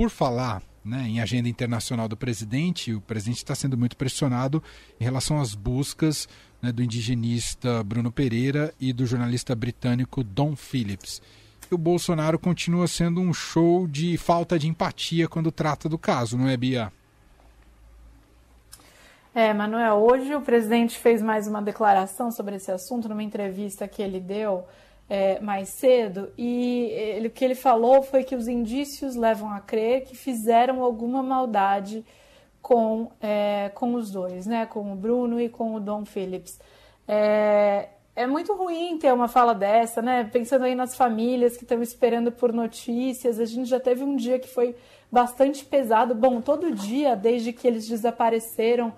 por falar né, em agenda internacional do presidente, o presidente está sendo muito pressionado em relação às buscas né, do indigenista Bruno Pereira e do jornalista britânico Don Phillips. E o Bolsonaro continua sendo um show de falta de empatia quando trata do caso, não é, Bia? É, Manuel, hoje o presidente fez mais uma declaração sobre esse assunto numa entrevista que ele deu é, mais cedo e ele, o que ele falou foi que os indícios levam a crer que fizeram alguma maldade com, é, com os dois, né? Com o Bruno e com o Dom Phillips. É, é muito ruim ter uma fala dessa, né? Pensando aí nas famílias que estão esperando por notícias. A gente já teve um dia que foi bastante pesado. Bom, todo dia, desde que eles desapareceram,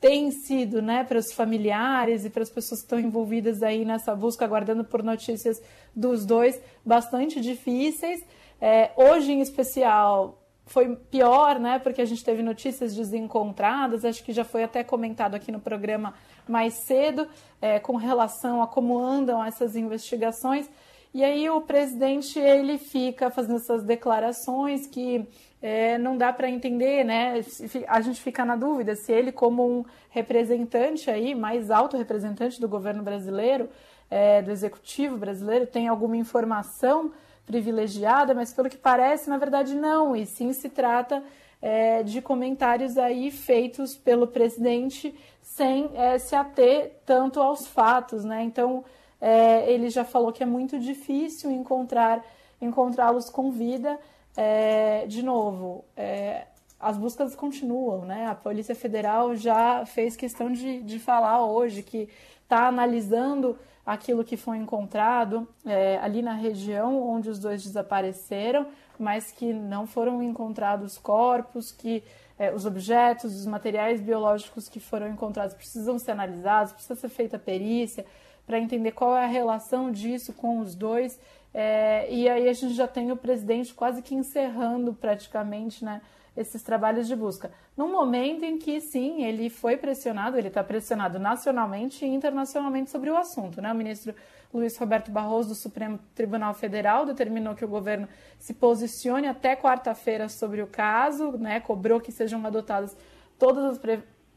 tem sido, né, para os familiares e para as pessoas que estão envolvidas aí nessa busca, aguardando por notícias dos dois, bastante difíceis. É, hoje, em especial, foi pior, né, porque a gente teve notícias desencontradas, acho que já foi até comentado aqui no programa mais cedo, é, com relação a como andam essas investigações. E aí o presidente ele fica fazendo essas declarações que é, não dá para entender, né? A gente fica na dúvida se ele, como um representante aí, mais alto representante do governo brasileiro, é, do executivo brasileiro, tem alguma informação privilegiada, mas pelo que parece, na verdade, não. E sim se trata é, de comentários aí feitos pelo presidente sem é, se ater tanto aos fatos, né? Então é, ele já falou que é muito difícil encontrar encontrá-los com vida. É, de novo, é, as buscas continuam, né? A Polícia Federal já fez questão de, de falar hoje que está analisando aquilo que foi encontrado é, ali na região onde os dois desapareceram, mas que não foram encontrados corpos, que é, os objetos, os materiais biológicos que foram encontrados precisam ser analisados, precisa ser feita perícia para entender qual é a relação disso com os dois. É, e aí a gente já tem o presidente quase que encerrando praticamente né, esses trabalhos de busca. Num momento em que, sim, ele foi pressionado, ele está pressionado nacionalmente e internacionalmente sobre o assunto. Né? O ministro Luiz Roberto Barroso, do Supremo Tribunal Federal, determinou que o governo se posicione até quarta-feira sobre o caso, né? cobrou que sejam adotadas todas as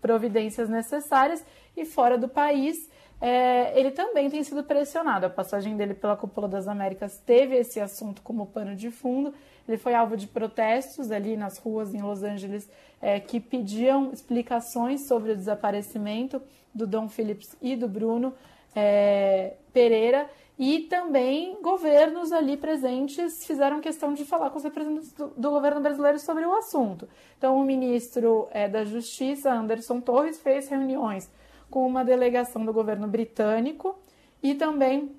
providências necessárias e fora do país é, ele também tem sido pressionado. A passagem dele pela Cúpula das Américas teve esse assunto como pano de fundo. Ele foi alvo de protestos ali nas ruas em Los Angeles é, que pediam explicações sobre o desaparecimento do Dom Phillips e do Bruno é, Pereira. E também governos ali presentes fizeram questão de falar com os representantes do, do governo brasileiro sobre o assunto. Então, o ministro é, da Justiça, Anderson Torres, fez reuniões com uma delegação do governo britânico e também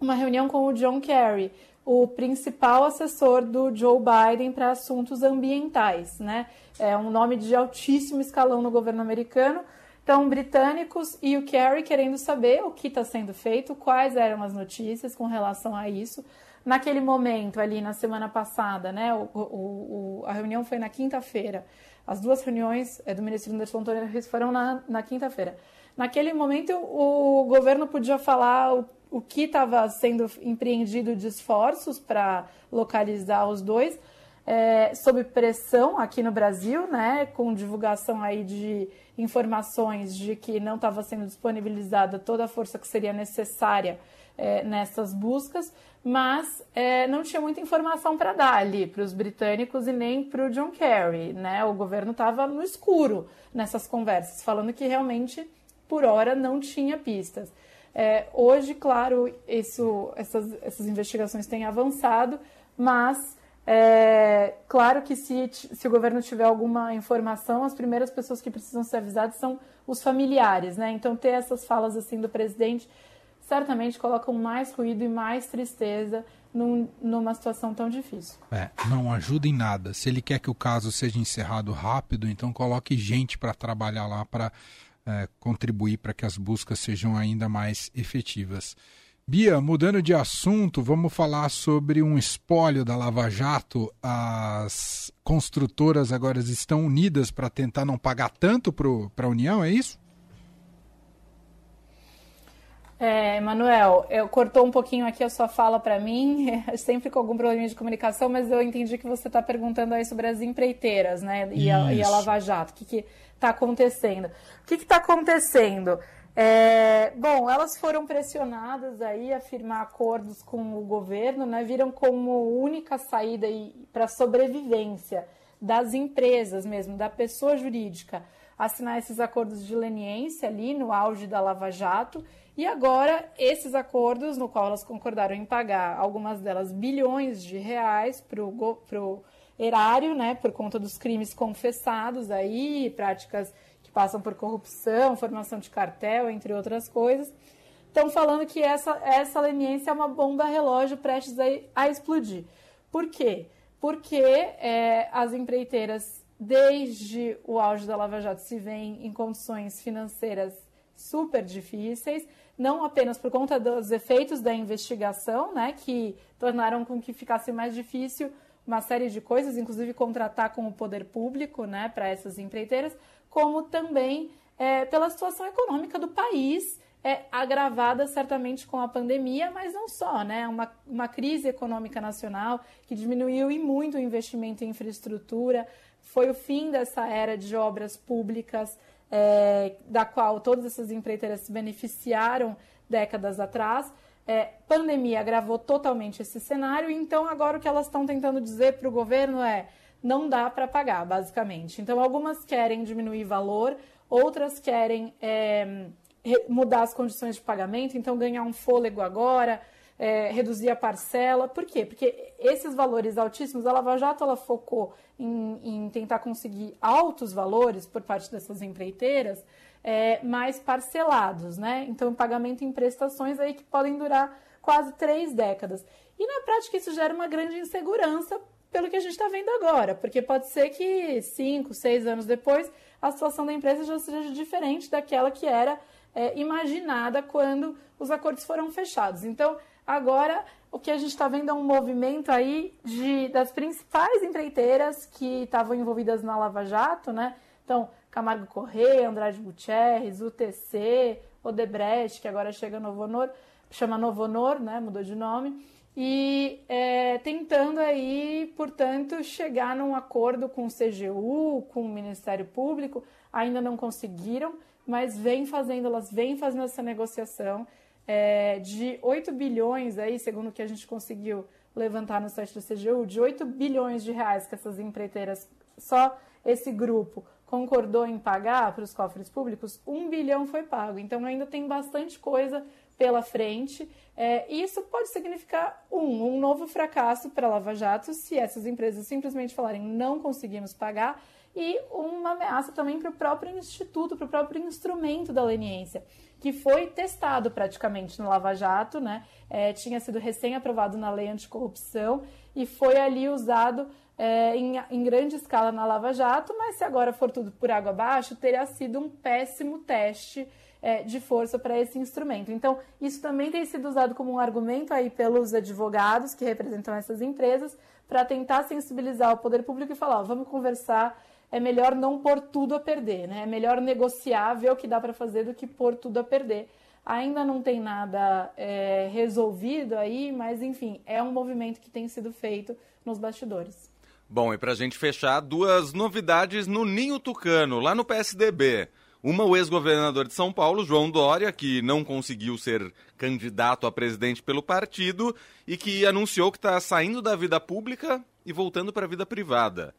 uma reunião com o John Kerry, o principal assessor do Joe Biden para assuntos ambientais, né? É um nome de altíssimo escalão no governo americano. Então, britânicos e o Kerry querendo saber o que está sendo feito, quais eram as notícias com relação a isso. Naquele momento, ali na semana passada, né? O, o, o a reunião foi na quinta-feira. As duas reuniões é, do ministro Anderson Torres foram na, na quinta-feira. Naquele momento, o governo podia falar o, o que estava sendo empreendido de esforços para localizar os dois, é, sob pressão aqui no Brasil, né, com divulgação aí de informações de que não estava sendo disponibilizada toda a força que seria necessária é, nessas buscas, mas é, não tinha muita informação para dar ali para os britânicos e nem para o John Kerry, né? O governo estava no escuro nessas conversas, falando que realmente por hora não tinha pistas. É, hoje, claro, isso, essas, essas investigações têm avançado, mas é, claro que se, se o governo tiver alguma informação, as primeiras pessoas que precisam ser avisadas são os familiares, né? Então ter essas falas assim do presidente certamente colocam mais ruído e mais tristeza num, numa situação tão difícil. É, não ajuda em nada. Se ele quer que o caso seja encerrado rápido, então coloque gente para trabalhar lá para é, contribuir para que as buscas sejam ainda mais efetivas. Bia, mudando de assunto, vamos falar sobre um espólio da Lava Jato. As construtoras agora estão unidas para tentar não pagar tanto para a União, é isso? É, Manuel, eu cortou um pouquinho aqui a sua fala para mim, sempre com algum problema de comunicação, mas eu entendi que você está perguntando aí sobre as empreiteiras, né? E a, e a, Lava Jato. O que está acontecendo? O que está acontecendo? É, bom, elas foram pressionadas aí a firmar acordos com o governo, né? Viram como única saída para sobrevivência das empresas mesmo, da pessoa jurídica, assinar esses acordos de leniência ali no auge da Lava Jato e agora, esses acordos, no qual elas concordaram em pagar algumas delas bilhões de reais para o erário, né, por conta dos crimes confessados aí, práticas que passam por corrupção, formação de cartel, entre outras coisas, estão falando que essa, essa leniência é uma bomba relógio prestes a, a explodir. Por quê? Porque é, as empreiteiras, desde o auge da Lava Jato, se veem em condições financeiras super difíceis não apenas por conta dos efeitos da investigação, né, que tornaram com que ficasse mais difícil uma série de coisas, inclusive contratar com o poder público, né, para essas empreiteiras, como também é, pela situação econômica do país, é, agravada certamente com a pandemia, mas não só, né, uma, uma crise econômica nacional que diminuiu e muito o investimento em infraestrutura, foi o fim dessa era de obras públicas, é, da qual todas essas empreiteiras se beneficiaram décadas atrás. É, pandemia agravou totalmente esse cenário, então agora o que elas estão tentando dizer para o governo é não dá para pagar, basicamente. Então algumas querem diminuir valor, outras querem é, mudar as condições de pagamento, então ganhar um fôlego agora, é, reduzir a parcela. Por quê? Porque esses valores altíssimos, a Lava Jato ela focou em, em tentar conseguir altos valores por parte dessas empreiteiras, é, mais parcelados, né? Então, pagamento em prestações aí que podem durar quase três décadas. E na prática isso gera uma grande insegurança pelo que a gente está vendo agora, porque pode ser que cinco, seis anos depois a situação da empresa já seja diferente daquela que era é, imaginada quando os acordos foram fechados. Então, Agora, o que a gente está vendo é um movimento aí de, das principais empreiteiras que estavam envolvidas na Lava Jato, né? Então, Camargo Correia, Andrade Gutierrez, UTC, Odebrecht, que agora chega Novo Honor, chama Novo Honor, né? Mudou de nome. E é, tentando aí, portanto, chegar num acordo com o CGU, com o Ministério Público. Ainda não conseguiram, mas vem fazendo, elas vêm fazendo essa negociação é, de 8 bilhões, aí, segundo o que a gente conseguiu levantar no site do CGU, de 8 bilhões de reais que essas empreiteiras, só esse grupo, concordou em pagar para os cofres públicos, 1 bilhão foi pago. Então ainda tem bastante coisa pela frente. É, isso pode significar, um, um novo fracasso para a Lava Jato, se essas empresas simplesmente falarem não conseguimos pagar, e uma ameaça também para o próprio instituto, para o próprio instrumento da leniência que foi testado praticamente no Lava Jato, né? É, tinha sido recém-aprovado na lei anticorrupção e foi ali usado é, em, em, grande escala na Lava Jato, mas se agora for tudo por água abaixo, teria sido um péssimo teste é, de força para esse instrumento. Então, isso também tem sido usado como um argumento aí pelos advogados que representam essas empresas para tentar sensibilizar o poder público e falar, ó, vamos conversar é melhor não pôr tudo a perder, né? É melhor negociar, ver o que dá para fazer do que pôr tudo a perder. Ainda não tem nada é, resolvido aí, mas enfim, é um movimento que tem sido feito nos bastidores. Bom, e para a gente fechar, duas novidades no Ninho Tucano, lá no PSDB. Uma, o ex-governador de São Paulo, João Dória, que não conseguiu ser candidato a presidente pelo partido e que anunciou que está saindo da vida pública e voltando para a vida privada.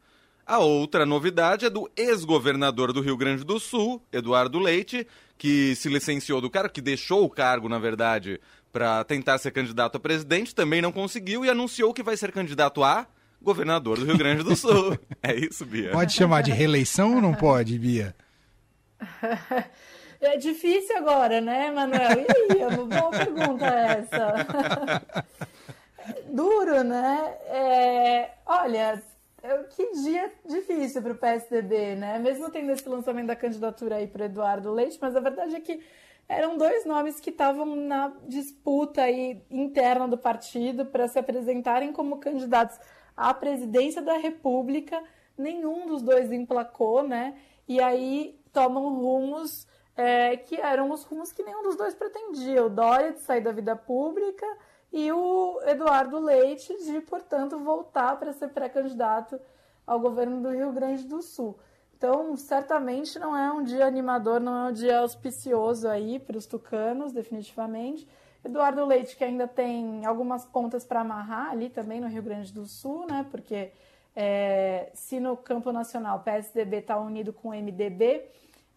A outra novidade é do ex-governador do Rio Grande do Sul, Eduardo Leite, que se licenciou do cargo, que deixou o cargo, na verdade, para tentar ser candidato a presidente, também não conseguiu e anunciou que vai ser candidato a governador do Rio Grande do Sul. é isso, Bia. Pode chamar de reeleição ou não pode, Bia? É difícil agora, né, Manuel? E aí, uma boa pergunta essa. Duro, né? É, olha, é, que dia difícil para o PSDB, né? Mesmo tendo esse lançamento da candidatura aí para Eduardo Leite, mas a verdade é que eram dois nomes que estavam na disputa aí interna do partido para se apresentarem como candidatos à presidência da República. Nenhum dos dois emplacou, né? E aí tomam rumos é, que eram os rumos que nenhum dos dois pretendia. O Dória de sair da vida pública e o Eduardo Leite de, portanto, voltar para ser pré-candidato ao governo do Rio Grande do Sul. Então, certamente não é um dia animador, não é um dia auspicioso aí para os tucanos, definitivamente. Eduardo Leite, que ainda tem algumas pontas para amarrar ali também no Rio Grande do Sul, né? Porque é, se no campo nacional o PSDB está unido com o MDB,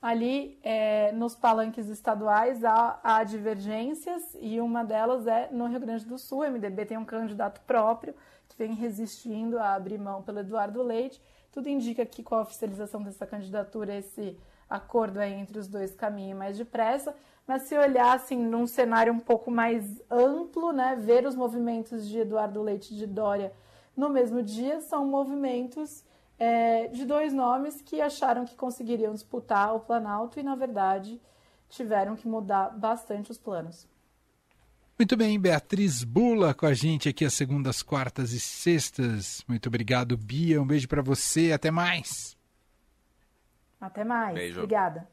ali é, nos palanques estaduais há, há, divergências e uma delas é no Rio Grande do Sul. O MDB tem um candidato próprio que vem resistindo a abrir mão pelo Eduardo Leite. Tudo indica que com a oficialização dessa candidatura esse acordo é entre os dois caminhe mais depressa. Mas se olhar assim num cenário um pouco mais amplo, né, ver os movimentos de Eduardo Leite de Dória no mesmo dia são movimentos é, de dois nomes que acharam que conseguiriam disputar o Planalto e, na verdade, tiveram que mudar bastante os planos. Muito bem, Beatriz Bula com a gente aqui às segundas, quartas e sextas. Muito obrigado, Bia. Um beijo para você. Até mais. Até mais. Beijo. Obrigada.